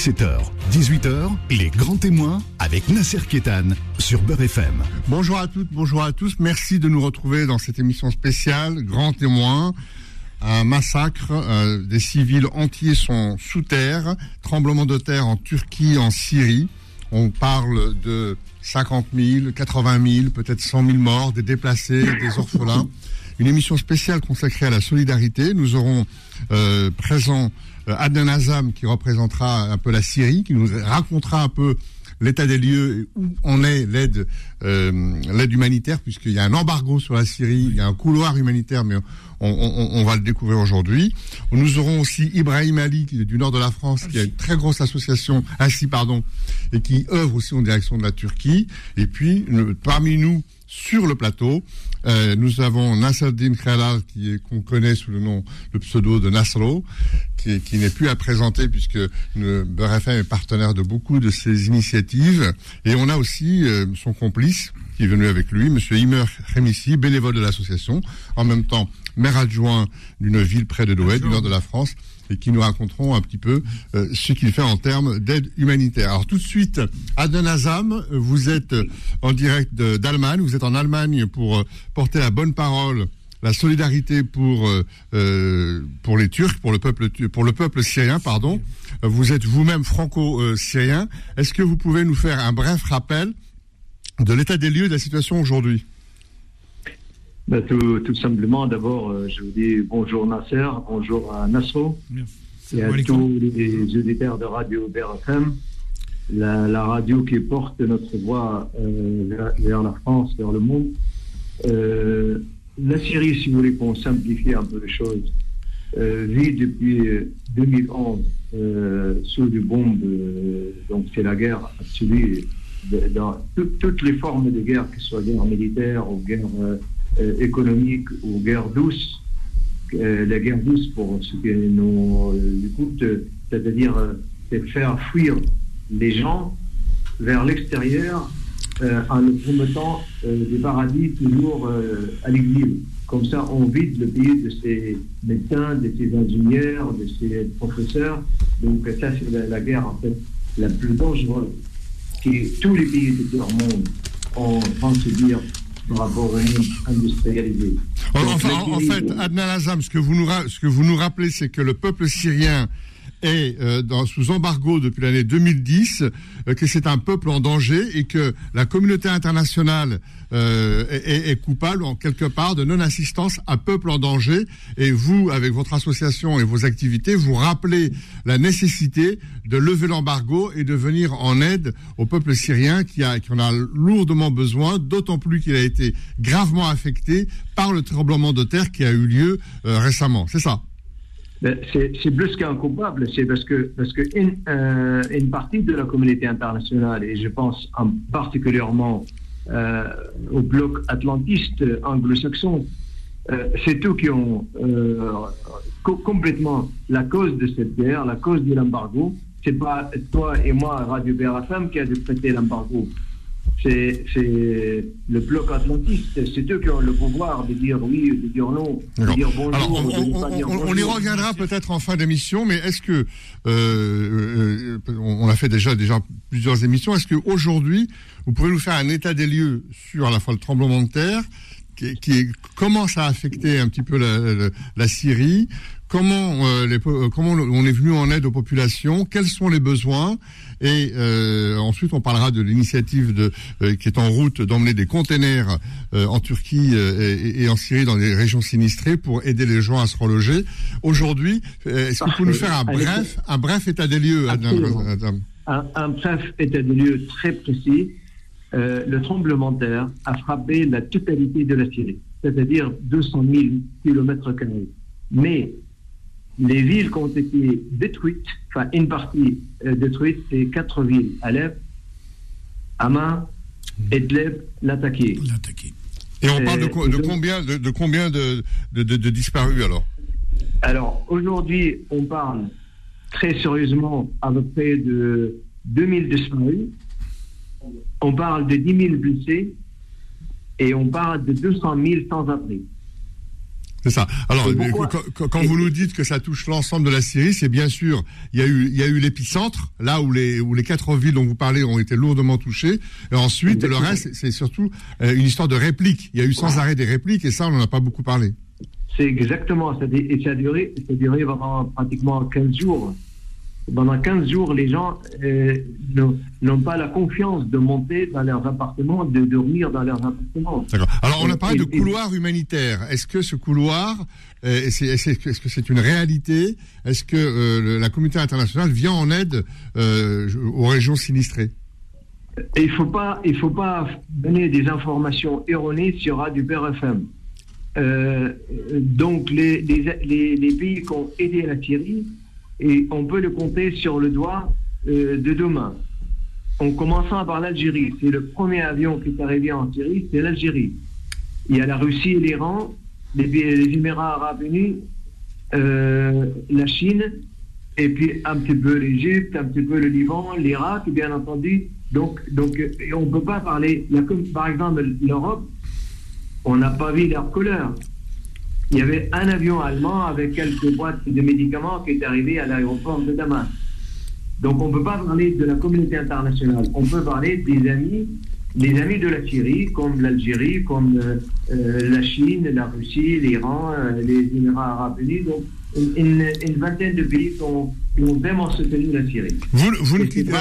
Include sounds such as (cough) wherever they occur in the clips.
17h, 18h, les grands témoins avec Nasser Kétan sur Beurre FM. Bonjour à toutes, bonjour à tous. Merci de nous retrouver dans cette émission spéciale, Grands témoins. Un massacre, euh, des civils entiers sont sous terre, tremblement de terre en Turquie, en Syrie. On parle de 50 000, 80 000, peut-être 100 000 morts, des déplacés, des orphelins. Une émission spéciale consacrée à la solidarité. Nous aurons euh, présent Adnan Azam qui représentera un peu la Syrie, qui nous racontera un peu l'état des lieux et où en est l'aide euh, l'aide humanitaire puisqu'il y a un embargo sur la Syrie, il y a un couloir humanitaire mais on, va le découvrir aujourd'hui. Nous aurons aussi Ibrahim Ali qui est du nord de la France qui a une très grosse association ainsi pardon et qui œuvre aussi en direction de la Turquie et puis parmi nous sur le plateau. Euh, nous avons Nasruddin Khalal qui qu'on connaît sous le nom, le pseudo de Nasro, qui, qui n'est plus à présenter puisque le FM est partenaire de beaucoup de ses initiatives. Et on a aussi euh, son complice qui est venu avec lui, Monsieur Imer Remissi, bénévole de l'association, en même temps maire adjoint d'une ville près de Douai, du nord de la France, et qui nous raconteront un petit peu euh, ce qu'il fait en termes d'aide humanitaire. Alors tout de suite, Adnan Azam, vous êtes en direct d'Allemagne, vous êtes en Allemagne pour euh, porter la bonne parole la solidarité pour euh, pour les Turcs, pour le peuple pour le peuple syrien, pardon. Vous êtes vous-même franco-syrien. Est-ce que vous pouvez nous faire un bref rappel de l'état des lieux de la situation aujourd'hui? Ben, tout, simplement, d'abord, euh, je vous dis bonjour Nasser, bonjour à Nassro et à tous les auditeurs de Radio BRFM, la, la, radio qui porte notre voix euh, vers, la France, vers le monde. Euh, la Syrie, si vous voulez qu'on simplifie un peu les choses, vit depuis 2011 sous des bombes, donc c'est la guerre absolue dans toutes les formes de guerre, que ce soit guerre militaire ou guerre économique ou guerre douce, euh, la guerre douce pour ceux qui nous écoutent, c'est-à-dire euh, faire fuir les gens vers l'extérieur en promettant des paradis toujours à l'exil. Comme ça, on vide le pays de ses médecins, de ses ingénieurs, de ses professeurs. Donc ça, c'est la, guerre en fait la plus dangereuse que tous les pays du monde ont en train de se dire par rapport industrialisé. en, fait, Adnan Azam, ce que vous nous, ce que vous nous rappelez, c'est que le peuple syrien est euh, sous embargo depuis l'année 2010, euh, que c'est un peuple en danger et que la communauté internationale euh, est, coupable en quelque part de non-assistance à peuple en danger. Et vous, avec votre association et vos activités, vous rappelez la nécessité de lever l'embargo et de venir en aide au peuple syrien qui, en a lourdement besoin, d'autant plus qu'il a été gravement affecté par le tremblement de terre qui a eu lieu récemment. C'est ça c'est plus qu'un coupable, c'est parce que, parce que une, euh, une, partie de la communauté internationale, et je pense en particulièrement euh, au bloc atlantiste anglo-saxon, euh, c'est eux qui ont euh, complètement la cause de cette guerre, la cause de l'embargo. C'est pas toi et moi, Radio BRFM, qui a décrété l'embargo c'est le bloc atlantiste. C'est eux qui ont le pouvoir de dire oui, de dire non, de dire bonjour. on, y reviendra peut-être en fin d'émission, mais est-ce que euh, euh, on a fait déjà déjà plusieurs émissions. Est-ce qu'aujourd'hui, vous pouvez nous faire un état des lieux sur à la fois le tremblement de terre, qui, qui commence à affecter un petit peu la, la Syrie, comment, euh, les, euh, comment on est venu en aide aux populations, quels sont les besoins, et euh, ensuite on parlera de l'initiative de, qui est en route d'emmener des containers en Turquie et, en Syrie dans des régions sinistrées pour aider les gens à se reloger. Aujourd'hui, est-ce que vous pouvez nous faire un bref, un bref état des lieux, Adam, un, un, bref état des lieux très précis. Le tremblement de terre a frappé la totalité de la Syrie, c'est-à-dire 200 000 kilomètres carrés. Mais les villes qui ont été détruites, enfin une partie euh, détruite, c'est quatre villes, Alep, Hama, Edleb, Lataké. Et on parle de, euh, combien, de, combien de, de, disparus alors? Alors aujourd'hui, on parle très sérieusement à peu près de 2000 disparus. On parle de 10 000 blessés et on parle de 200 000 sans-abri. C'est ça. Alors, quand, vous nous dites que ça touche l'ensemble de la Syrie, c'est bien sûr, il y a eu, il y a eu l'épicentre, là où les, où les quatre villes dont vous parlez ont été lourdement touchées. Et ensuite, le reste, c'est surtout euh, une histoire de répliques. Il y a eu sans arrêt des répliques, et ça, on n'en a pas beaucoup parlé. C'est exactement, ça, et ça a duré, ça a duré vraiment pratiquement 15 jours pendant 15 jours, les gens euh, n'ont pas la confiance de monter dans leurs appartements, de dormir dans leurs appartements. Alors, on a parlé de couloir humanitaire. Est-ce que ce couloir, euh, est-ce que c'est une réalité? Est-ce que euh, la communauté internationale vient en aide aux régions sinistrées? Il ne faut, pas, il faut pas donner des informations erronées sur Radio BRFM. donc, les, les, les pays qui ont aidé la Syrie, et on peut le compter sur le doigt euh, de deux mains. En commençant par l'Algérie, c'est le premier avion qui est arrivé en Syrie, c'est l'Algérie. Il y a la Russie et l'Iran, les, Émirats arabes unis, euh, la Chine, et puis un petit peu l'Égypte, un petit peu le Liban, l'Irak, bien entendu. Donc, donc on ne peut pas parler, par exemple l'Europe, on n'a pas vu leur couleur il y avait un avion allemand avec quelques boîtes de médicaments qui est arrivé à l'aéroport de Damas. Donc on ne peut pas parler de la communauté internationale, on peut parler des amis, des amis de la Syrie, comme l'Algérie, comme euh, euh, la Chine, la Russie, l'Iran, euh, les Émirats arabes unis. Donc une, vingtaine de pays qui ont, vraiment soutenu la Syrie. Vous, vous, ne quittez,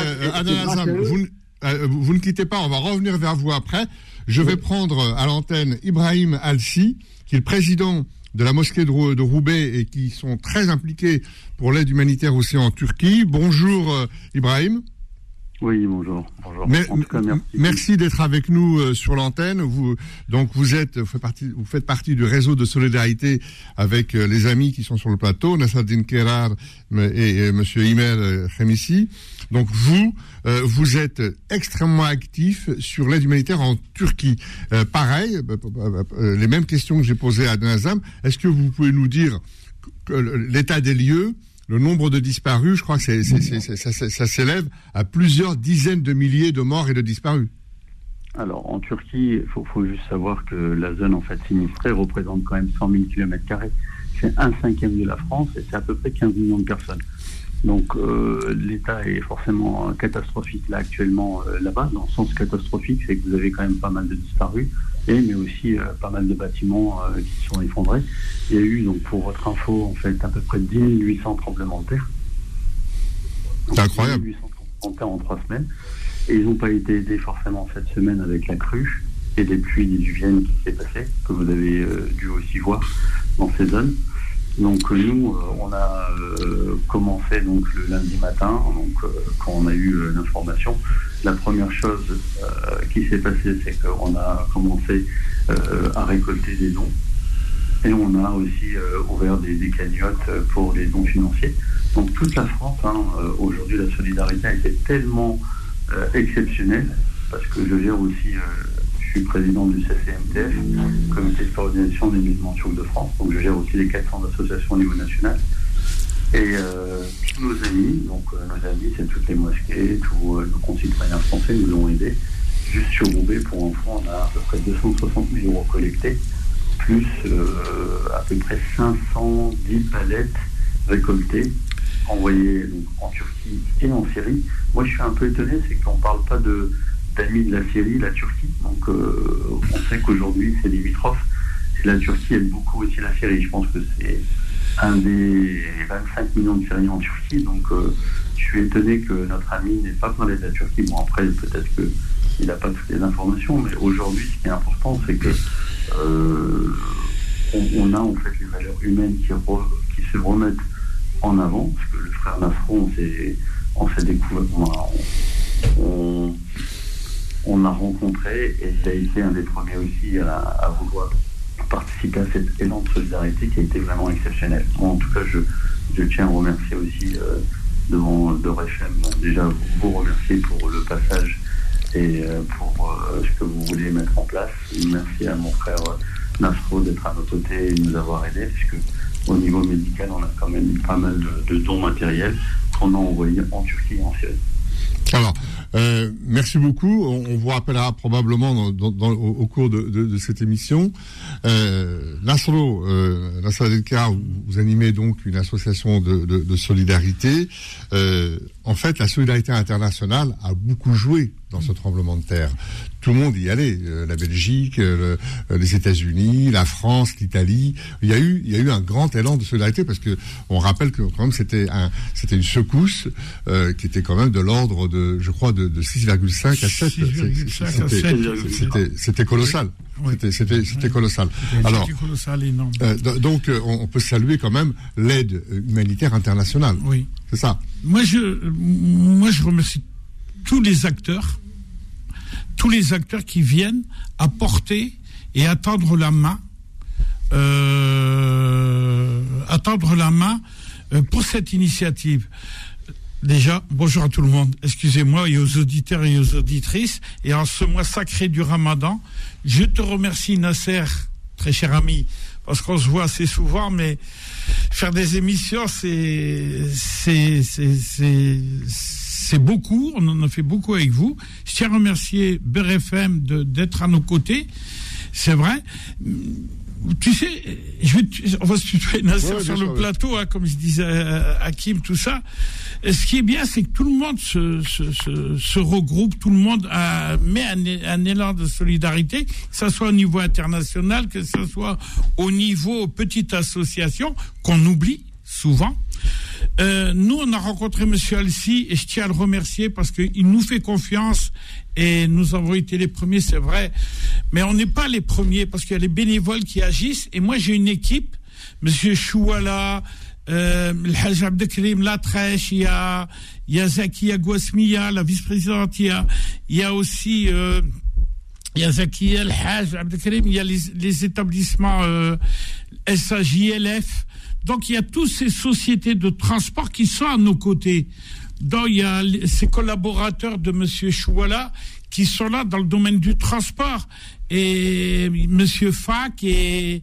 vous, ne quittez pas, on va revenir vers vous après. Je vais prendre à l'antenne Ibrahim Alsi, qui est le président de la mosquée de, Roubaix et qui sont très impliqués pour l'aide humanitaire aussi en Turquie. Bonjour euh, Ibrahim. Oui, bonjour. bonjour. merci, d'être avec nous euh, sur l'antenne. Vous, donc, vous êtes, vous faites, partie, vous faites partie du réseau de solidarité avec euh, les amis qui sont sur le plateau, Nassaddin Kerar et, et Monsieur Imer Khemissi. Donc, vous, euh, vous êtes extrêmement actif sur l'aide humanitaire en Turquie. pareil, les mêmes questions que j'ai posées à Nazam. Est-ce que vous pouvez nous dire l'état des lieux le nombre de disparus, je crois que ça, s'élève à plusieurs dizaines de milliers de morts et de disparus. Alors, en Turquie, il faut, juste savoir que la zone en fait sinistrée représente quand même 100 000 km. C'est un cinquième de la France et c'est à peu près 15 millions de personnes. Donc euh, l'état est forcément catastrophique là actuellement euh, là-bas. Dans le sens catastrophique, c'est que vous avez quand même pas mal de disparus, et, mais aussi euh, pas mal de bâtiments qui sont effondrés. Il y a eu, donc pour votre info, en fait, à peu près 10 800 tremblements de terre. C'est incroyable. 800 tremblements de terre en trois semaines. Et ils n'ont pas été aidés forcément cette semaine avec la crue et des pluies diluviennes qui s'est passé, que vous avez dû aussi voir dans ces zones. Donc nous, euh, on a euh, commencé donc le lundi matin, donc euh, quand on a eu l'information. La première chose qui s'est passée, c'est qu'on a commencé à récolter des dons et on a aussi ouvert des, cagnottes pour les dons financiers. Donc toute la France, hein, aujourd'hui, la solidarité a été tellement exceptionnelle parce que je gère aussi je suis président du CCMTF, Comité de coordination des mouvements turcs de France. Donc je gère aussi les 400 associations au niveau national. Et euh, tous nos amis, donc euh, nos amis, c'est toutes les mosquées, tous euh, nos concitoyens français nous ont aidés. Juste sur Roubaix, pour enfants, on a à peu près 260 000 euros collectés, plus à peu près 510 palettes récoltées, envoyées en Turquie et en Syrie. Moi, je suis un peu étonné, c'est qu'on ne parle pas de d'amis de la Syrie, la Turquie. Donc euh, on sait qu'aujourd'hui c'est limitrophe. Et la Turquie aide beaucoup aussi la Syrie. Je pense que c'est un des 25 millions de Syriens en Turquie. Donc euh, je suis étonné que notre ami n'ait pas parlé de la Turquie. Bon après peut-être qu'il n'a pas toutes les informations, mais aujourd'hui ce qui est important c'est que euh, on, a en fait les valeurs humaines qui, se remettent en avant. Parce que le frère Nafron, on s'est découvert, a rencontré et ça a été un des premiers aussi à, vouloir participer à cet élan de solidarité qui a été vraiment exceptionnel. en tout cas, je, tiens à remercier aussi euh, devant de déjà vous remercier pour le passage et euh, pour euh, ce que vous voulez mettre en place. Merci à mon frère Nasro d'être à nos côtés et de nous avoir aidés, puisque au niveau médical, on a quand même pas mal de, de dons matériels qu'on a envoyés en Turquie et en Syrie. Euh, merci beaucoup. On, vous rappellera probablement au, cours de, cette émission. Euh, Nasro, euh, vous, animez donc une association de, solidarité. Euh, en fait, la solidarité internationale a beaucoup joué dans ce tremblement de terre. Tout le monde y allait, euh, la Belgique, euh, les États-Unis, la France, l'Italie. Il y a eu, il y a eu un grand élan de solidarité parce que on rappelle que quand même c'était un, une secousse euh, qui était quand même de l'ordre de, je crois, de, de 6,5 à 7. C'était, c'était colossal. C'était, colossal. Alors, colossal, donc, on peut saluer quand même l'aide humanitaire internationale. Oui. C'est ça. Moi, je, moi, je remercie tous les acteurs, tous les acteurs qui viennent apporter et attendre la main, euh, attendre la main euh, pour cette initiative. Déjà, bonjour à tout le monde. Excusez-moi et aux auditeurs et aux auditrices. Et en ce mois sacré du Ramadan, je te remercie Nasser, très cher ami, parce qu'on se voit assez souvent, mais faire des émissions, c'est c'est c'est beaucoup. On en a fait beaucoup avec vous. Je tiens à remercier BRFM d'être à nos côtés. C'est vrai tu sais, je vais, on va se tutoyer Nasser sur le plateau, hein, comme je disais à Hakim, tout ça. ce qui est bien, c'est que tout le monde se, se, se, regroupe, tout le monde a, met un, un, élan de solidarité, que ce soit au niveau international, que ce soit au niveau petite association, qu'on oublie souvent. Euh, nous, on a rencontré Monsieur Alcy et je tiens à le remercier parce qu'il nous fait confiance et nous avons été les premiers, c'est vrai. Mais on n'est pas les premiers parce qu'il y a les bénévoles qui agissent. Et moi, j'ai une équipe, Monsieur Chouala, euh, le Hajj Abdelkrim il y a, il y a Zakia Gouasmia, la vice-présidente, il y a, aussi, euh, il El Hajj il y a les, les établissements euh, SAJLF. Donc il y a toutes ces sociétés de transport qui sont à nos côtés. Donc il y a ces collaborateurs de Monsieur Chouala qui sont là dans le domaine du transport et Monsieur Fac et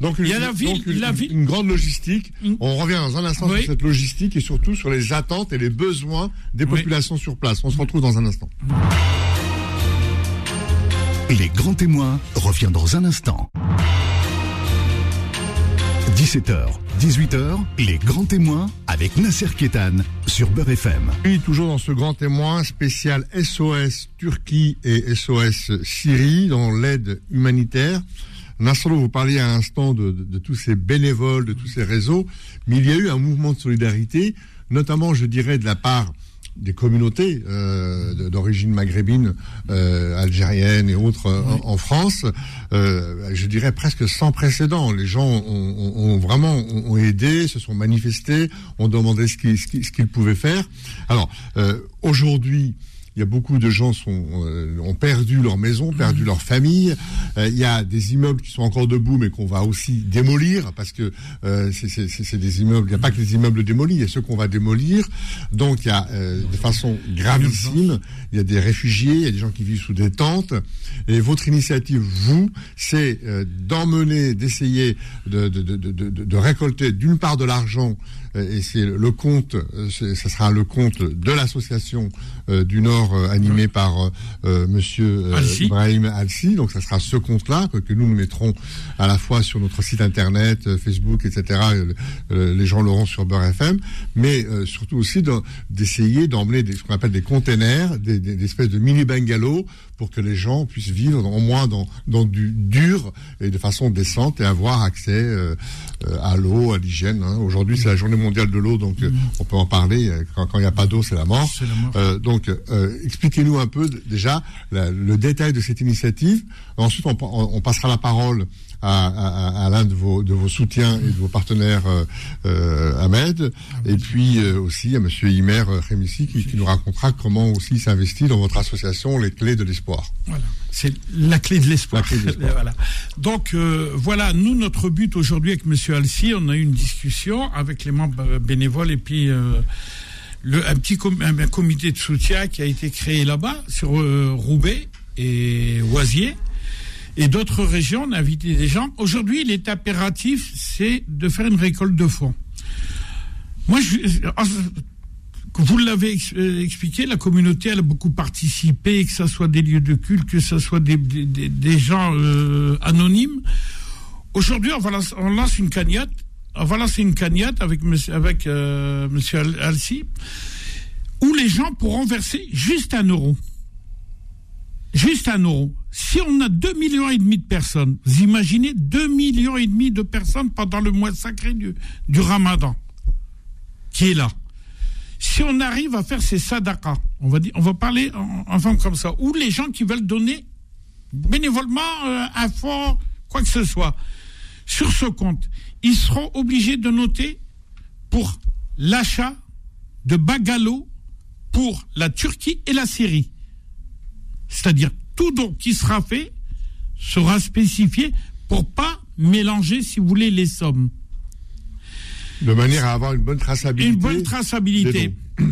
donc, il y a la ville, une, grande logistique. On revient dans un instant sur cette logistique et surtout sur les attentes et les besoins des populations sur place. On se retrouve dans un instant. Les grands témoins reviennent dans un instant. 17h, 18h, les grands témoins avec Nasser Kétan sur Beurre FM. Oui, toujours dans ce grand témoin spécial SOS Turquie et SOS Syrie dans l'aide humanitaire. Nasser, vous parliez à l'instant de, de, tous ces bénévoles, de tous ces réseaux, mais il y a eu un mouvement de solidarité, notamment, je dirais, de la part des communautés euh, d'origine maghrébine, euh, algérienne et autres euh, en, France, euh, je dirais presque sans précédent. Les gens ont, ont, vraiment ont aidé, se sont manifestés, ont demandé ce qu'ils ce qu'ils pouvaient faire. Alors euh, aujourd'hui, il y a beaucoup de gens sont, euh, ont perdu leur maison, perdu mmh. leur famille. Euh, il y a des immeubles qui sont encore debout, mais qu'on va aussi démolir parce que euh, c'est des immeubles. Il n'y a pas que les immeubles démolis, il y a ceux qu'on va démolir. Donc il y a de façon gravissime, il y a des réfugiés, il y a des gens qui vivent sous des tentes. Et votre initiative, vous, c'est d'emmener, d'essayer de, de, de, de, récolter d'une part de l'argent et c'est le compte, ce sera le compte de l'association du Nord euh, animé par euh, Monsieur euh, Ibrahim Alsi. Donc ça sera ce compte-là que, nous nous mettrons à la fois sur notre site internet, Facebook, etc. les gens l'auront sur Beurre FM, mais surtout aussi d'essayer d'emmener ce qu'on appelle des containers, des, des, espèces de mini bungalows pour que les gens puissent vivre au moins dans, dans du dur et de façon décente et avoir accès à l'eau, à l'hygiène. Hein. Aujourd'hui, c'est la journée mondiale de l'eau, donc mm. on peut en parler. Quand il n'y a pas d'eau, c'est la mort. Euh, donc, expliquez-nous un peu déjà le détail de cette initiative. Ensuite, on, passera la parole à, l'un de vos, de vos soutiens et de vos partenaires, euh, euh, Ahmed, et puis euh, aussi à Monsieur Imer Remissi qui, nous racontera comment aussi s'investit dans votre association Les Clés de l'Espoir. Voilà, c'est la clé de l'espoir. (laughs) voilà. Donc voilà, nous notre but aujourd'hui avec Monsieur Alci, on a eu une discussion avec les membres bénévoles et puis un petit un, comité de soutien qui a été créé là-bas, sur euh, Roubaix et Oisier. Et d'autres régions, on a invité des gens. Aujourd'hui, est impératif, c'est de faire une récolte de fonds. Moi, je, vous l'avez euh, expliqué, la communauté a beaucoup participé, que ce soit des lieux de culte, que ce soit des, des, gens euh, anonymes. Aujourd'hui, on, on, lance une cagnotte. On va lancer une cagnotte avec avec euh, monsieur Alcy, où les gens pourront verser juste un euro. Juste un euro. Si on a 2 millions et demi de personnes, vous imaginez 2 millions et demi de personnes pendant le mois sacré du, Ramadan, qui est là si on arrive à faire ces sadakas, on va dire, on va parler en, forme comme ça, ou les gens qui veulent donner bénévolement euh, un fonds, quoi que ce soit, sur ce compte, ils seront obligés de noter pour l'achat de bagalo pour la Turquie et la Syrie. C'est-à-dire tout don qui sera fait sera spécifié pour pas mélanger, si vous voulez, les sommes. De manière à avoir une bonne traçabilité. Une bonne traçabilité. (clears throat)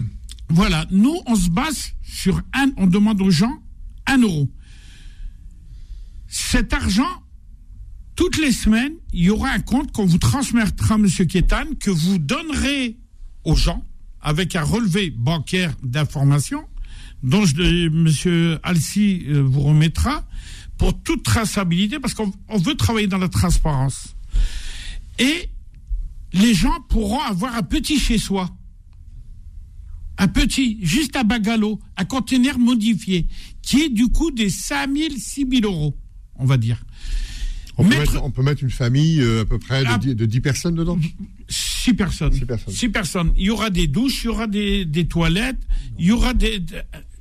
Voilà, nous, on se base sur un, on demande aux gens un euro. Cet argent, toutes les semaines, il y aura un compte qu'on vous transmettra, Monsieur Kétan, que vous donnerez aux gens avec un relevé bancaire d'information dont je, Monsieur Alcy euh, vous remettra pour toute traçabilité parce qu'on veut travailler dans la transparence. Et les gens pourront avoir un petit chez soi. Un petit, juste à Bagalo, un conteneur modifié, qui est du coup des 5 000, 6 000 euros, on va dire. On, peut, mettre, une famille euh, à peu près de, 10, ah. personnes dedans? 6 personnes. 6 personnes. personnes. Il y aura des douches, il y aura des, toilettes, il y aura des,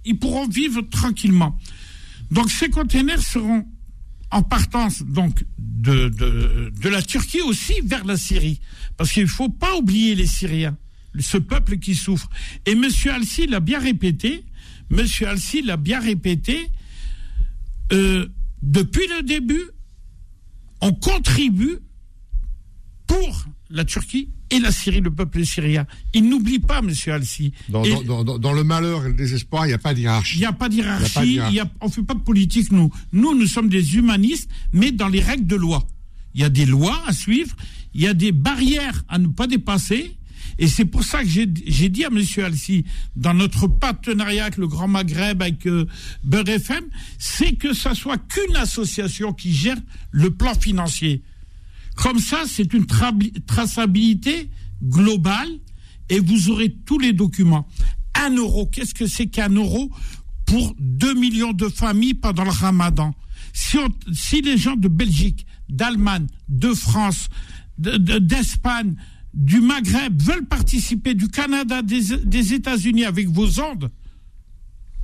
Ils pourront vivre tranquillement. Donc ces conteneurs seront en partance de, la Turquie aussi vers la Syrie. Parce qu'il ne faut pas oublier les Syriens, ce peuple qui souffre. Et M. Alcy l'a bien répété, M. Alcy l'a bien répété, euh, depuis le début, on contribue pour la Turquie et la Syrie, le peuple syrien. Il n'oublie pas, M. Alcy. Dans, le malheur et le désespoir, il n'y a pas d'hierarchie. Il n'y a pas d'hierarchie, on ne fait pas de politique, nous. Nous, nous sommes des humanistes, mais dans les règles de loi. Il y a des lois à suivre, il y a des barrières à ne pas dépasser. Et c'est pour ça que j'ai dit à M. Alcy, dans notre partenariat avec le Grand Maghreb, avec euh, Beurre FM, c'est que ça soit qu'une association qui gère le plan financier. Comme ça, c'est une traçabilité globale et vous aurez tous les documents. Un euro, qu'est-ce que c'est qu'un euro pour 2 millions de familles pendant le ramadan? Si, si les gens de Belgique, d'Allemagne, de France, d'Espagne, du Maghreb veulent participer, du Canada, des, États-Unis avec vos ondes,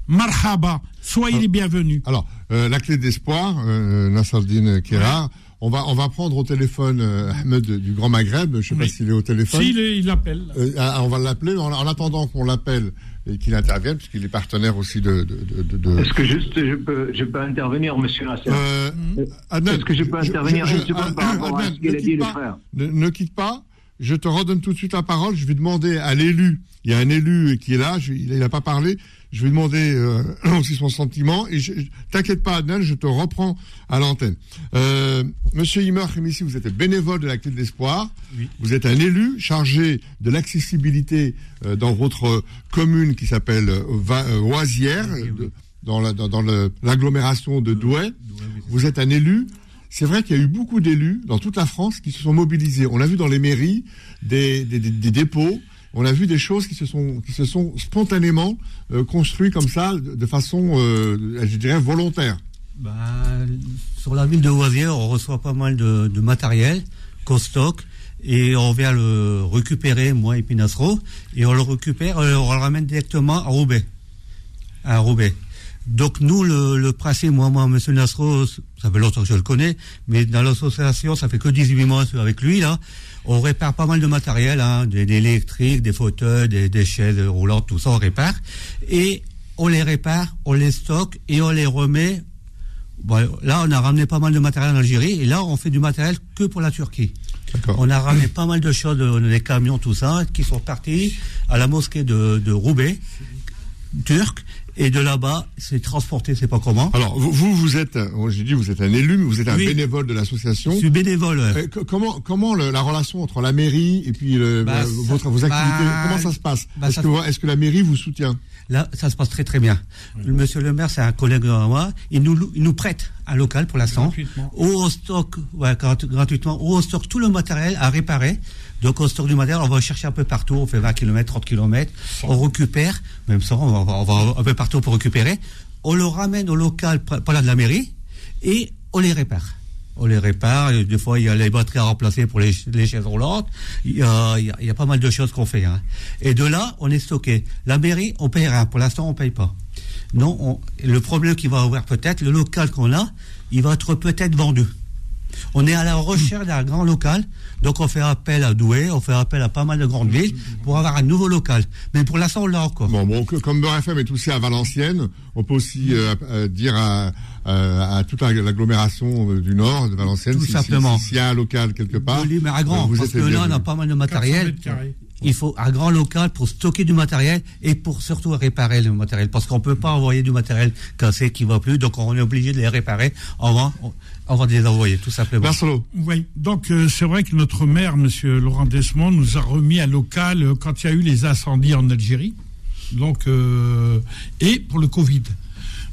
marhaba, soyez les bienvenus. Alors, euh, la clé d'espoir, euh, Nassardine Kera, on va, on va prendre au téléphone euh, Ahmed du Grand Maghreb. Je ne sais pas s'il est au téléphone. S'il il appelle. Euh, ah, on va l'appeler. En, attendant qu'on l'appelle et qu'il intervienne, puisqu'il est partenaire aussi de. de, de, Est-ce que juste je peux, je peux intervenir, monsieur Nasser euh, Est-ce que je peux intervenir je, je, par rapport à ce qu'il a dit, le frère ne, quitte pas. Je te redonne tout de suite la parole. Je vais demander à l'élu. Il y a un élu qui est là. il n'a pas parlé je vais demander euh, (clears throat) aussi son sentiment. Et t'inquiète pas, Adnan, je te reprends à l'antenne. Euh, Monsieur Imer ici, vous êtes bénévole de la Clé de l'Espoir. Vous êtes un élu chargé de l'accessibilité euh, dans votre commune qui s'appelle euh, Oisière, dans l'agglomération de Douai. vous êtes un élu. C'est vrai qu'il y a eu beaucoup d'élus dans toute la France qui se sont mobilisés. On l'a vu dans les mairies, des, dépôts on a vu des choses qui se sont, qui se sont spontanément euh, construites comme ça, de, façon, euh, je dirais, volontaire. Bah, sur la ville de Oisière, on reçoit pas mal de, matériel qu'on et on vient le récupérer, moi et Pinasro, et on le récupère, euh, on le ramène directement. À Roubaix. Donc nous, le, le principe, moi, moi, Monsieur Nasro, ça fait longtemps que je le connais, mais dans l'association, ça fait que 18 mois avec lui, là. On répare pas mal de matériel, hein, des, électriques, des fauteuils, des, des, chaises roulantes, tout ça, on répare. Et on les répare, on les stocke et on les remet. Bon, là, on a ramené pas mal de matériel en Algérie et là, on fait du matériel que pour la Turquie. On a ramené pas mal de choses, des camions, tout ça, qui sont partis à la mosquée de, de Roubaix turc et de là-bas, c'est transporté, c'est pas comment. Alors, vous, vous êtes, j'ai dit, vous êtes un élu, mais vous êtes un bénévole de l'association. Je suis bénévole. comment, comment la relation entre la mairie et puis bah, votre, vos activités, bah, comment ça se passe? bah, Est-ce que, est que, la mairie vous soutient? Là, ça se passe très très bien. Monsieur le maire, c'est un collègue de moi. Il nous, il nous prête un local pour l'instant. Au stock, ouais, gratuitement. Au stock tout le matériel à réparer. Donc au stock du matériel, on va chercher un peu partout. On fait 20 km, 30 km. On récupère, même ça, on va, on va un peu partout pour récupérer. On le ramène au local, par là de la mairie, et on les répare on les répare. Des fois, il y a les batteries à remplacer pour les, chaises roulantes. Il y, a, il, y a, pas mal de choses qu'on fait. Hein. Et de là, on est stocké. La mairie, on paye rien. Pour l'instant, on paye pas. Non, le problème qui va avoir peut-être, le local qu'on a, il va être peut-être vendu. On est à la recherche d'un grand local, donc on fait appel à Douai, on fait appel à pas mal de grandes villes pour avoir un nouveau local. Mais pour l'instant, on l'a encore. Bon, bon, comme Beurre FM est aussi à Valenciennes, on peut aussi euh, euh, dire à, à toute l'agglomération euh, du Nord de Valenciennes, Tout simplement. S'il y a un local quelque part, oui, mais à grand, parce que là, on a pas mal de matériel. Il faut un grand local pour stocker du matériel et pour surtout réparer le matériel. Parce qu'on peut pas envoyer du matériel cassé qui va plus, donc on est obligé de les réparer avant, avant de les envoyer, tout simplement. Marcelo. Oui, donc euh, c'est vrai que notre maire, Monsieur Laurent Desmond, nous a remis un local euh, quand il y a eu les incendies en Algérie, donc euh, et pour le Covid.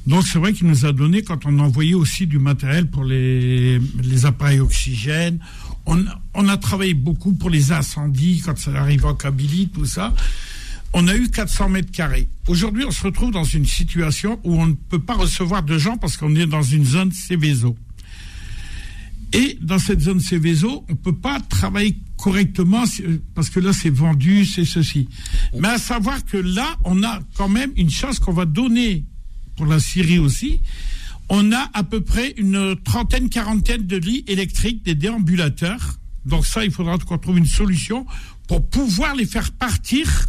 Donc c'est vrai qu'il nous a donné quand on a envoyé aussi du matériel pour les, les appareils oxygène. On, on, a travaillé beaucoup pour les incendies quand ça arrive en Kabylie, tout ça. On a eu 400 mètres carrés. Aujourd'hui, on se retrouve dans une situation où on ne peut pas recevoir de gens parce qu'on est dans une zone Céveso. Et dans cette zone Céveso, on peut pas travailler correctement parce que là, c'est vendu, c'est ceci. Mais à savoir que là, on a quand même une chance qu'on va donner pour la Syrie aussi, on a à peu près une trentaine, quarantaine de lits électriques, des déambulateurs. Donc ça, il faudra qu'on trouve une solution pour pouvoir les faire partir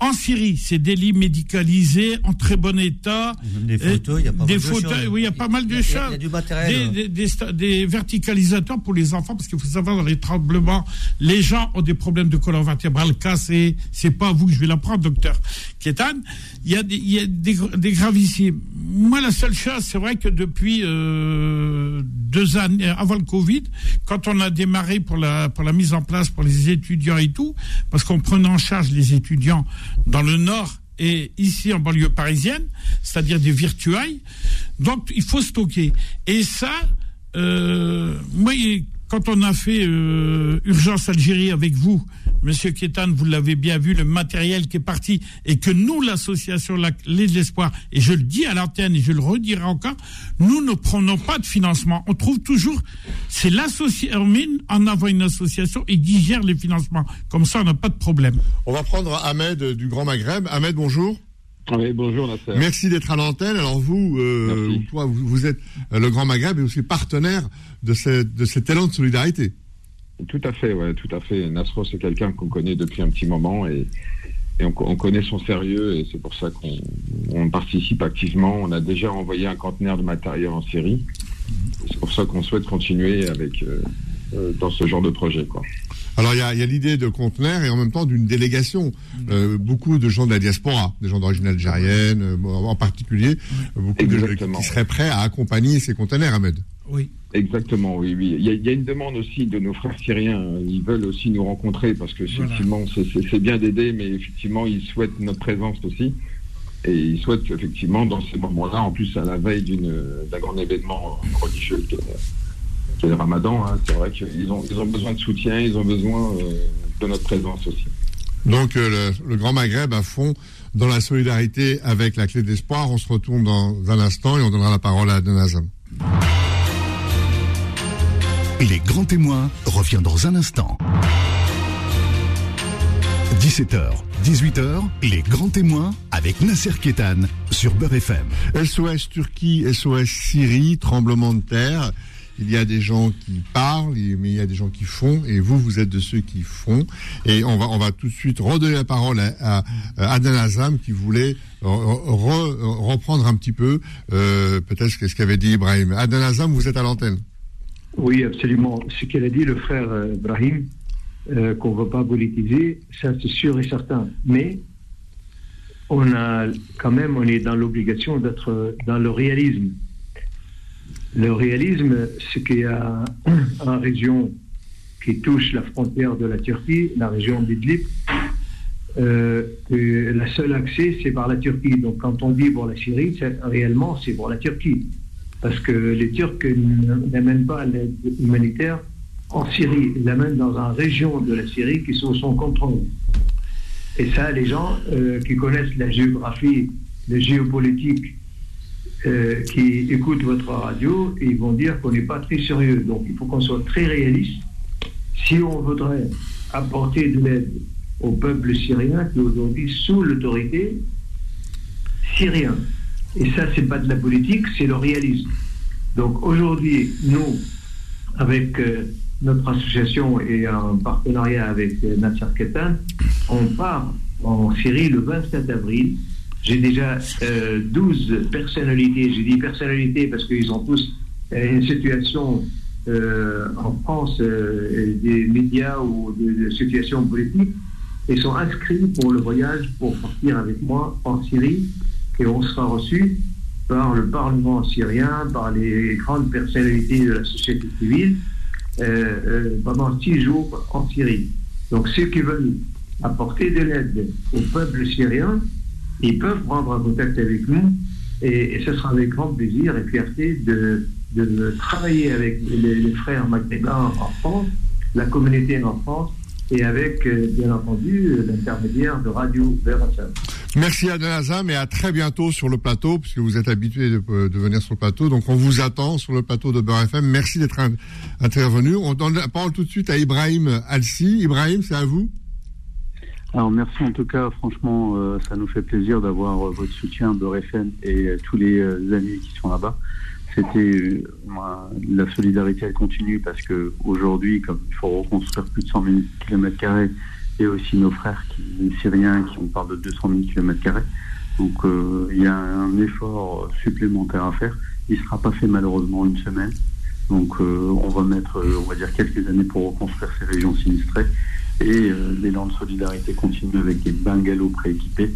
en Syrie, c'est des lits médicalisés en très bon état. des photos, il y a pas mal de choses. Oui, il y a pas mal de choses. Il y a, du matériel. Des, des, des, verticalisateurs pour les enfants, parce qu'il faut savoir, dans les tremblements, les gens ont des problèmes de colonne vertébrale cassée. C'est pas à vous que je vais l'apprendre, docteur Kétan. Il y a des, il y a des, des gravissimes. Moi, la seule chose, c'est vrai que depuis euh, deux années, avant le Covid, quand on a démarré pour la, pour la mise en place pour les étudiants et tout, parce qu'on prenait en charge les étudiants dans le nord et ici en banlieue parisienne, c'est-à-dire des virtuailles. Donc il faut stocker. Et ça, euh, moi, quand on a fait euh, Urgence Algérie avec vous, Monsieur Kétan, vous l'avez bien vu, le matériel qui est parti et que nous, l'association Les de l'Espoir, et je le dis à l'antenne et je le redirai encore, nous ne prenons pas de financement. On trouve toujours, c'est l'association, en avant une association et qui gère les financements. Comme ça, on n'a pas de problème. On va prendre Ahmed du Grand Maghreb. Ahmed, bonjour. Oui, bonjour Nasser. Merci d'être à l'antenne. Alors vous, euh, toi, vous, êtes le Grand Maghreb et aussi partenaire de, de cet élan de solidarité. Tout à fait, ouais, tout à fait. Nasro, c'est quelqu'un qu'on connaît depuis un petit moment et, on, connaît son sérieux et c'est pour ça qu'on participe activement. On a déjà envoyé un conteneur de matériel en série. C'est pour ça qu'on souhaite continuer avec euh, euh, dans ce genre de projet, quoi. Alors il y a, l'idée de conteneur et en même temps d'une délégation. Euh, beaucoup de gens de la diaspora, des gens d'origine algérienne en particulier, beaucoup de gens qui seraient prêts à accompagner ces conteneurs, Ahmed. Oui. Exactement, oui, oui. Il y, a, une demande aussi de nos frères syriens. Ils veulent aussi nous rencontrer parce que effectivement, c'est bien d'aider, mais effectivement, ils souhaitent notre présence aussi. Et ils souhaitent effectivement, dans ces moments-là, en plus à la veille d'un grand événement religieux qui est, le Ramadan, hein, c'est vrai qu'ils ont, ils ont besoin de soutien, ils ont besoin euh, de notre présence aussi. Donc euh, le, Grand Maghreb à fond dans la solidarité avec la clé d'espoir. On se retourne dans un instant et on donnera la parole à Donazam. Les grands témoins revient dans un instant. 17h, 18h, les grands témoins avec Nasser Kétan sur Beurre FM. SOS Turquie, SOS Syrie, tremblement de terre. Il y a des gens qui parlent, mais il y a des gens qui font, et vous, vous êtes de ceux qui font. Et on va, on va tout de suite redonner la parole à, à Adnan Azam qui voulait reprendre un petit peu euh, peut-être ce qu'avait dit Ibrahim. Adnan Azam, vous êtes à l'antenne. Oui, absolument. Ce qu'elle a dit, le frère euh, Brahim, euh, qu'on ne va pas politiser, ça c'est sûr et certain. Mais on a quand même, on est dans l'obligation d'être dans le réalisme. Le réalisme, c'est qu'il y a (coughs) une région qui touche la frontière de la Turquie, la région d'Idlib. Euh, le seul accès, c'est par la Turquie. Donc, quand on dit pour la Syrie, réellement, c'est pour la Turquie. Parce que les Turcs n'amènent pas l'aide humanitaire en Syrie, ils l'amènent dans une région de la Syrie qui sont son contrôle. Et ça, les gens euh, qui connaissent la géographie, la géopolitique, euh, qui écoutent votre radio, ils vont dire qu'on n'est pas très sérieux. Donc il faut qu'on soit très réaliste. Si on voudrait apporter de l'aide au peuple syrien qui est aujourd'hui sous l'autorité syrienne. Et ça, c'est pas de la politique, c'est le réalisme. Donc aujourd'hui, nous, avec euh, notre association et un partenariat avec euh, Nasser Ketan, on part en Syrie le 27 avril. J'ai déjà 12 euh, personnalités, j'ai dit personnalités parce qu'ils ont tous une situation en France, des médias ou des situations politiques, ils sont inscrits pour le voyage pour partir avec moi en Syrie et on sera reçu par le Parlement syrien, par les grandes personnalités de la société civile euh, euh, pendant six jours en Syrie. Donc ceux qui veulent apporter de l'aide au peuple syrien, ils peuvent prendre un contact avec nous et, ce sera avec grand plaisir et fierté de, travailler avec les, frères maghrébins en France, la communauté en France et avec, euh, bien entendu, l'intermédiaire de Radio Veracel. Merci Adel Azam et à très bientôt sur le plateau, puisque vous êtes habitué de, venir sur le plateau. Donc on vous attend sur le plateau de Beurre FM. Merci d'être intervenu. On donne la parole tout de suite à Ibrahim Alsi. Ibrahim, c'est à vous. Alors merci en tout cas, franchement, euh, ça nous fait plaisir d'avoir euh, votre soutien Beurre FM et tous les amis qui sont là-bas c'était euh, la solidarité elle continue parce que aujourd'hui comme il faut reconstruire plus de 100 000 km aussi nos frères qui, syriens qui on parle de 200 000 km donc euh, il y a un effort supplémentaire à faire. Il ne sera pas fait malheureusement une semaine. Donc euh, on va mettre on va dire quelques années pour reconstruire ces régions sinistrées. Et l'élan de solidarité continue avec des bungalows prééquipés.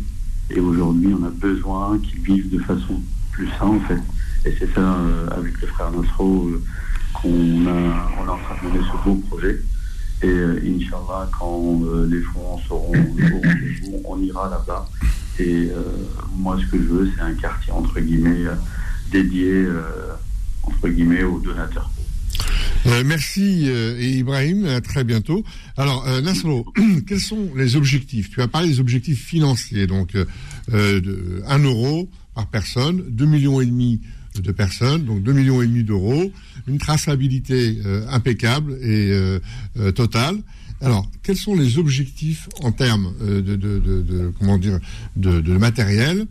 Et aujourd'hui on a besoin qu'ils vivent de façon plus saine en fait. Et c'est ça, euh, avec le frère Nasro, euh, qu'on a, on en train de mener ce beau projet. Et euh, Inch'Allah, quand les fonds seront au on ira là-bas. Et moi, ce que je veux, c'est un quartier, entre guillemets, dédié, entre guillemets, aux donateurs. merci Ibrahim, à très bientôt. Alors Nasro, (clears throat) quels sont les objectifs? Tu as parlé des objectifs financiers, donc de 1 euro par personne, 2 millions et demi de personnes, donc 2 millions et demi d'euros, une traçabilité euh, impeccable et euh, euh, totale. Alors, quels sont les objectifs en termes de, de, de, comment dire de, matériel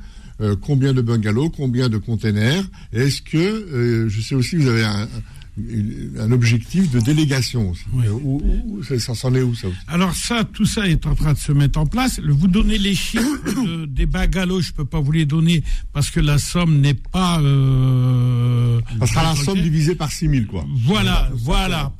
Combien de bungalows Combien de containers? Est-ce que je sais aussi vous avez un, un objectif de délégation aussi. Où, ça s'en est où ça Alors ça, tout ça est en train de se mettre en place. Vous donnez les chiffres des bagalos, je peux pas vous les donner parce que la somme n'est pas. Euh, ça sera la somme divisée par 6 000 quoi. Voilà, voilà,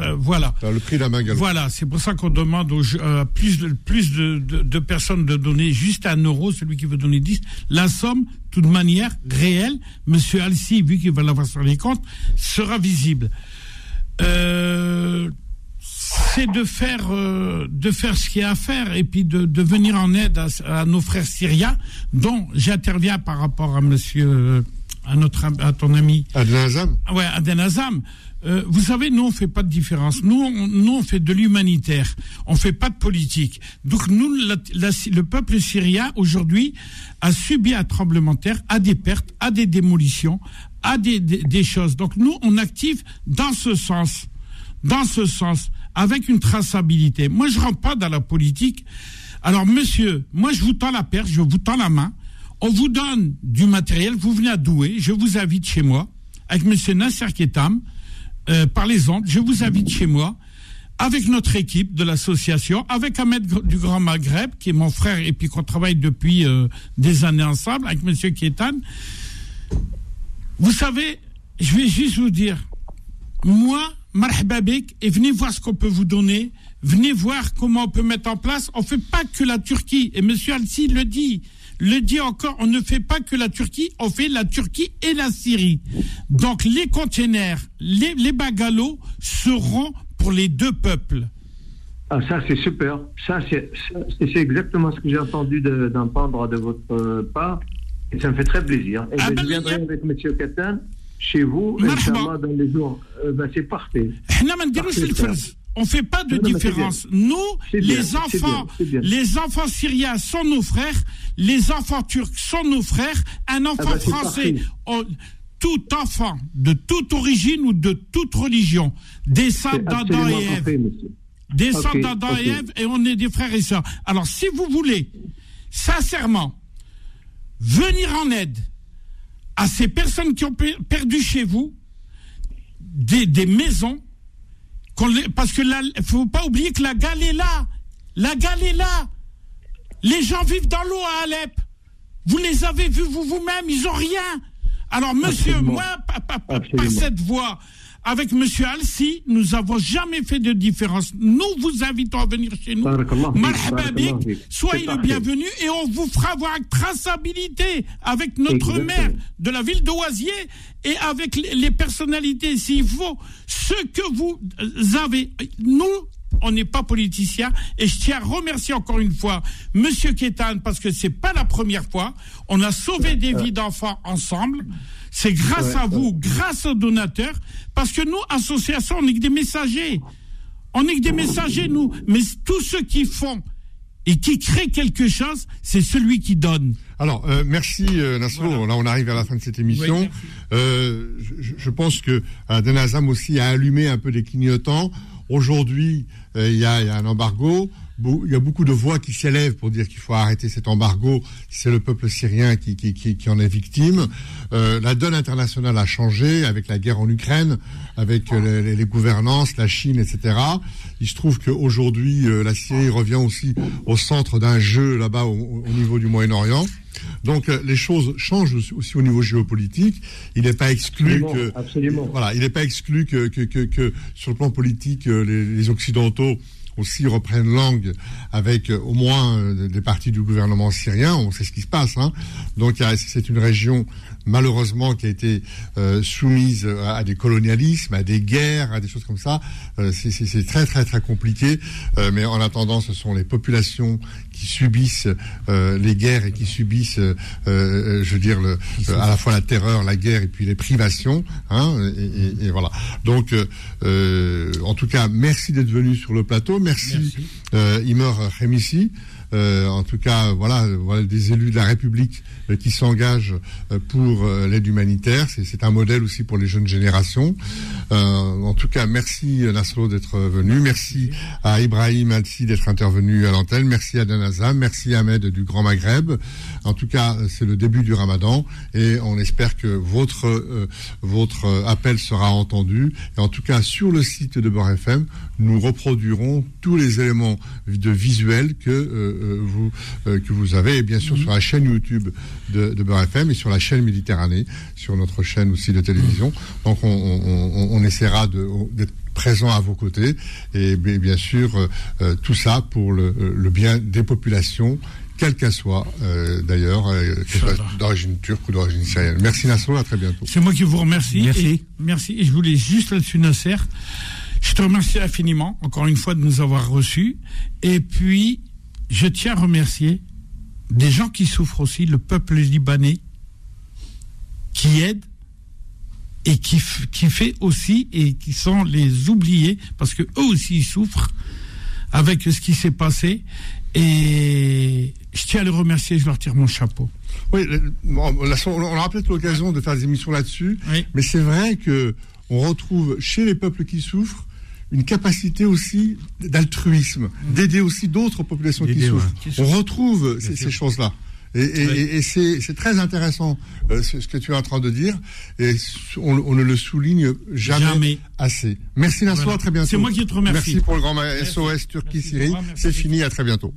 euh, voilà. le prix d'un bagalo. Voilà, c'est pour ça qu'on demande aux, euh, plus de plus de, de, personnes de donner juste un euro, celui qui veut donner 10. La somme toute manière réelle, Monsieur Alci, vu qu'il va l'avoir sur les comptes, sera visible. Euh, c'est de faire euh, de faire ce qu'il y a à faire et puis de, venir en aide à, nos frères syriens, dont j'interviens par rapport à Monsieur à notre à ton ami Aden Azam. Ouais, Aden Azam. Euh, vous savez, nous, on fait pas de différence. Nous, on, nous, on fait de l'humanitaire. On fait pas de politique. Donc, nous, le peuple syrien, aujourd'hui, a subi un tremblement de terre, a des pertes, a des démolitions, a des, des, choses. Donc, nous, on active dans ce sens. Dans ce sens. Avec une traçabilité. Moi, je rentre pas dans la politique. Alors, monsieur, moi, je vous tends la perche, je vous tends la main. On vous donne du matériel, vous venez à Douai, je vous invite chez moi, avec monsieur Nasser Ketam, euh, par les ondes. Je vous invite chez moi avec notre équipe de l'association, avec Ahmed du Grand Maghreb, qui est mon frère et puis qu'on travaille depuis euh, des années ensemble, avec Monsieur Kétan. Vous savez, je vais juste vous dire, moi, marhababik, et venez voir ce qu'on peut vous donner, venez voir comment on peut mettre en place. On fait pas que la Turquie, et Monsieur Alci le dit, le dit encore, on ne fait pas que la Turquie, on fait la Turquie et la Syrie. Donc les containers, les, les bagalos seront pour les deux peuples. Ah, ça, c'est super. Ça, c'est exactement ce que j'ai entendu d'entendre de, votre part. Et ça me fait très plaisir. Et ah, ben, ben, je viendrai avec M. Katan chez vous, dans les jours. Euh, ben, c'est parfait. On fait pas de différence. Nous, les enfants, les enfants syriens sont nos frères, les enfants turcs sont nos frères. Un ah enfant français, tout enfant de toute origine ou de toute religion descend d'Adam et Ève. Descend d'Adam et Ève et on est des frères et sœurs. Alors, si vous voulez, sincèrement, venir en aide à ces personnes qui ont perdu chez vous des, des maisons, parce que il faut pas oublier que la gale est là. La gale est là. Les gens vivent dans l'eau à Alep. Vous les avez vus vous vous-même, ils ont rien. Alors, monsieur, moi, par cette voie, avec M. Alsi, nous n'avons jamais fait de différence. Nous vous invitons à venir chez nous. Soyez le bienvenu et on vous fera avoir une traçabilité avec notre maire de la ville d'Oisier et avec les personnalités s'il faut. Ce que vous avez, nous, on n'est pas politicien et je tiens à remercier encore une fois Monsieur Kétan parce que c'est pas la première fois. On a sauvé des vies d'enfants ensemble. C'est grâce à vous, grâce aux donateurs, parce que nous, association, on n'est que des messagers. On n'est que des messagers, nous. Mais tous ceux qui font et qui créent quelque chose, c'est celui qui donne. Alors, euh, merci euh, Là, on arrive à la fin de cette émission. euh, je, je, pense que euh, Denazam aussi a allumé un peu des clignotants. Aujourd'hui, euh, il y, a, y, a un embargo il y a beaucoup de voix qui s'élèvent pour dire qu'il faut arrêter cet embargo. C'est le peuple syrien qui, qui, qui, qui en est victime. Euh, la donne internationale a changé avec la guerre en Ukraine, avec euh, les, les, gouvernances, la Chine, etc. Il se trouve qu'aujourd'hui, euh, la Syrie revient aussi au centre d'un jeu là-bas au, au, niveau du Moyen-Orient. Donc euh, les choses changent aussi au niveau géopolitique. Il n'est pas exclu que absolument. voilà, il n'est pas exclu que, que, que, que, sur le plan politique, les, les occidentaux aussi reprennent langue avec au moins des parties du gouvernement syrien. On sait ce qui se passe. Hein. Donc c'est une région malheureusement qui a été euh, soumise à, des colonialismes, à des guerres, à des choses comme ça. Euh, c'est très très très compliqué. Euh, mais en attendant, ce sont les populations qui subissent euh, les guerres et qui subissent, je veux dire, le, à la fois la terreur, la guerre et puis les privations. Hein, et, et, et, voilà. Donc, en tout cas, merci d'être venu sur le plateau. Merci, merci. Imer Remissi. Euh, en tout cas, voilà, voilà des élus de la République euh, qui s'engagent euh, pour l'aide humanitaire. C'est un modèle aussi pour les jeunes générations. en tout cas, merci Nasro d'être venu. Merci à Ibrahim Alsi d'être intervenu à l'antenne. Merci à Danazam. Merci à Ahmed du Grand Maghreb. En tout cas, c'est le début du Ramadan et on espère que votre votre appel sera entendu. Et en tout cas, sur le site de Beurre FM, nous reproduirons tous les éléments de visuels que euh, vous, euh, que vous avez, et bien sûr sur la chaîne YouTube de, de Beurre FM et sur la chaîne Méditerranée, sur notre chaîne aussi de télévision. Donc on, on, on essaiera d'être présent à vos côtés et bien sûr euh, tout ça pour le, le, bien des populations quelle qu'elle soit euh, d'ailleurs, euh, d'origine turque ou d'origine syrienne. Merci Nasser, à très bientôt. C'est moi qui vous remercie. Merci. Et, merci. Et je voulais juste là-dessus Nasser, je te remercie infiniment, encore une fois, de nous avoir reçus. Et puis, je tiens à remercier des gens qui souffrent aussi, le peuple libanais, qui aide et qui, qui fait aussi, et qui sont les oubliés, parce que eux aussi ils souffrent avec ce qui s'est passé. Et je tiens à les remercier, je leur tire mon chapeau. Oui, on aura peut-être l'occasion de faire des émissions là-dessus, oui. mais c'est vrai que on retrouve chez les peuples qui souffrent une capacité aussi d'altruisme, d'aider aussi d'autres populations qui souffrent. Ouais. On retrouve ces, ces choses-là. Et, et, oui. et c'est très intéressant euh, ce, ce, que tu es en train de dire, et on, on ne le souligne jamais, jamais. assez. Merci Nassour, voilà. à très bientôt. C'est moi qui te remercie. Merci pour le grand SOS Turquie-Syrie. C'est fini, à très bientôt.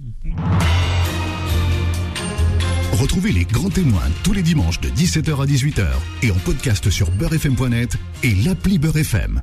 Retrouvez les grands témoins tous les dimanches de 17h à 18h et en podcast sur beurrefm.net et l'appli Beurrefm.